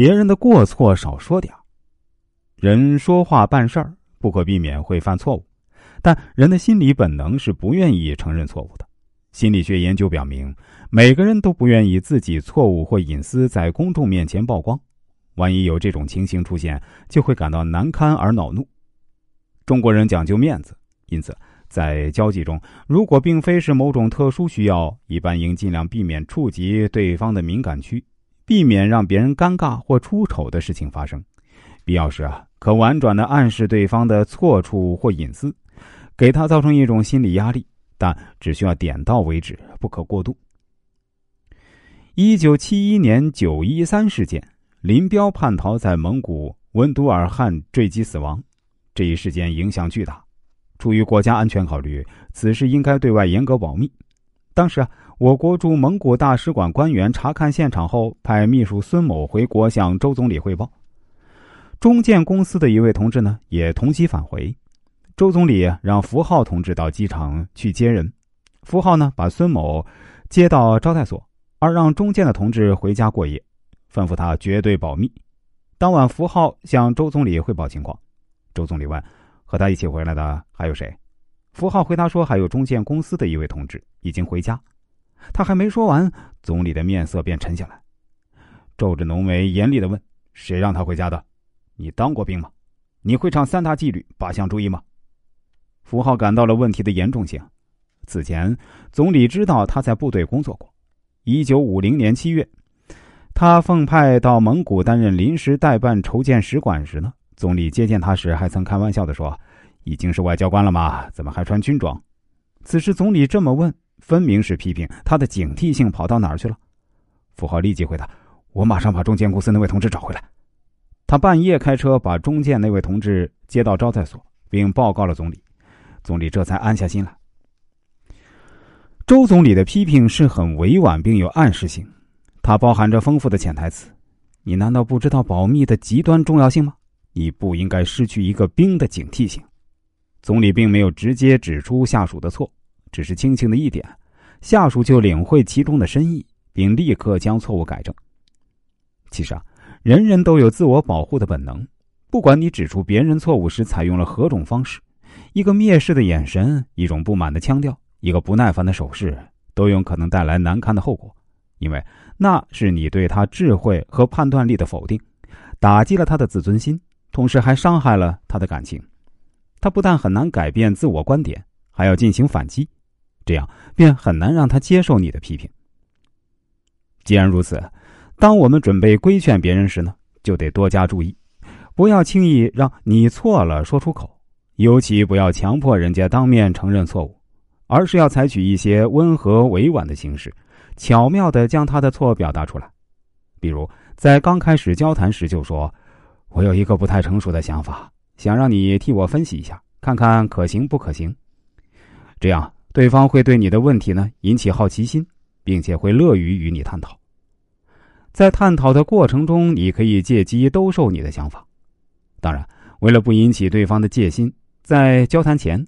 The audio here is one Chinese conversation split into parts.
别人的过错少说点人说话办事儿不可避免会犯错误，但人的心理本能是不愿意承认错误的。心理学研究表明，每个人都不愿意自己错误或隐私在公众面前曝光。万一有这种情形出现，就会感到难堪而恼怒。中国人讲究面子，因此在交际中，如果并非是某种特殊需要，一般应尽量避免触及对方的敏感区，避免让别人尴尬或出丑的事情发生。必要时啊，可婉转的暗示对方的错处或隐私，给他造成一种心理压力，但只需要点到为止，不可过度。一九七一年九一三事件，林彪叛逃在蒙古温都尔汗坠机死亡。这一事件影响巨大，出于国家安全考虑，此事应该对外严格保密。当时啊，我国驻蒙古大使馆官员查看现场后，派秘书孙某回国向周总理汇报。中建公司的一位同志呢，也同机返回。周总理让符浩同志到机场去接人，符浩呢把孙某接到招待所，而让中建的同志回家过夜，吩咐他绝对保密。当晚，符浩向周总理汇报情况。周总理问：“和他一起回来的还有谁？”符浩回答说：“还有中建公司的一位同志已经回家。”他还没说完，总理的面色便沉下来，皱着浓眉，严厉的问：“谁让他回家的？你当过兵吗？你会唱三大纪律八项注意吗？”符浩感到了问题的严重性。此前，总理知道他在部队工作过。一九五零年七月，他奉派到蒙古担任临时代办筹建使馆时呢。总理接见他时，还曾开玩笑的说：“已经是外交官了吗？怎么还穿军装？”此时总理这么问，分明是批评他的警惕性跑到哪儿去了。符号立即回答：“我马上把中建公司那位同志找回来。”他半夜开车把中建那位同志接到招待所，并报告了总理。总理这才安下心来。周总理的批评是很委婉并有暗示性，它包含着丰富的潜台词。你难道不知道保密的极端重要性吗？你不应该失去一个兵的警惕性。总理并没有直接指出下属的错，只是轻轻的一点，下属就领会其中的深意，并立刻将错误改正。其实啊，人人都有自我保护的本能，不管你指出别人错误时采用了何种方式，一个蔑视的眼神，一种不满的腔调，一个不耐烦的手势，都有可能带来难堪的后果，因为那是你对他智慧和判断力的否定，打击了他的自尊心。同时还伤害了他的感情，他不但很难改变自我观点，还要进行反击，这样便很难让他接受你的批评。既然如此，当我们准备规劝别人时呢，就得多加注意，不要轻易让你错了说出口，尤其不要强迫人家当面承认错误，而是要采取一些温和委婉的形式，巧妙的将他的错表达出来，比如在刚开始交谈时就说。我有一个不太成熟的想法，想让你替我分析一下，看看可行不可行。这样，对方会对你的问题呢引起好奇心，并且会乐于与你探讨。在探讨的过程中，你可以借机兜售你的想法。当然，为了不引起对方的戒心，在交谈前，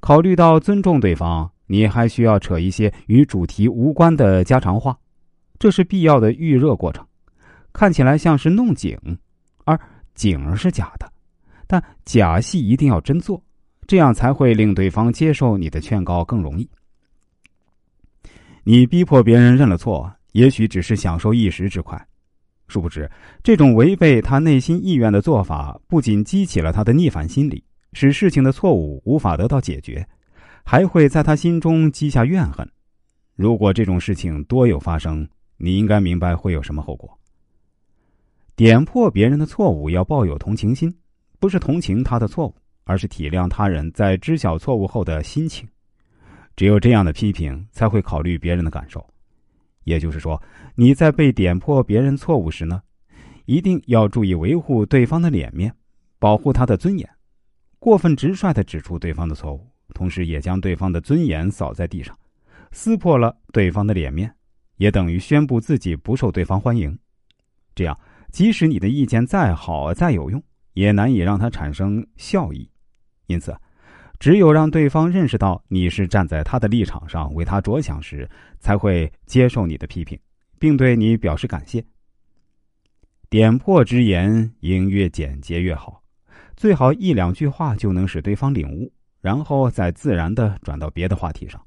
考虑到尊重对方，你还需要扯一些与主题无关的家常话，这是必要的预热过程，看起来像是弄景。而景是假的，但假戏一定要真做，这样才会令对方接受你的劝告更容易。你逼迫别人认了错，也许只是享受一时之快，殊不知这种违背他内心意愿的做法，不仅激起了他的逆反心理，使事情的错误无法得到解决，还会在他心中积下怨恨。如果这种事情多有发生，你应该明白会有什么后果。点破别人的错误要抱有同情心，不是同情他的错误，而是体谅他人在知晓错误后的心情。只有这样的批评才会考虑别人的感受。也就是说，你在被点破别人错误时呢，一定要注意维护对方的脸面，保护他的尊严。过分直率的指出对方的错误，同时也将对方的尊严扫在地上，撕破了对方的脸面，也等于宣布自己不受对方欢迎。这样。即使你的意见再好再有用，也难以让他产生效益。因此，只有让对方认识到你是站在他的立场上为他着想时，才会接受你的批评，并对你表示感谢。点破之言应越简洁越好，最好一两句话就能使对方领悟，然后再自然的转到别的话题上。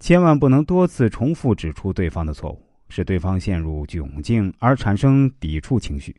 千万不能多次重复指出对方的错误，使对方陷入窘境而产生抵触情绪。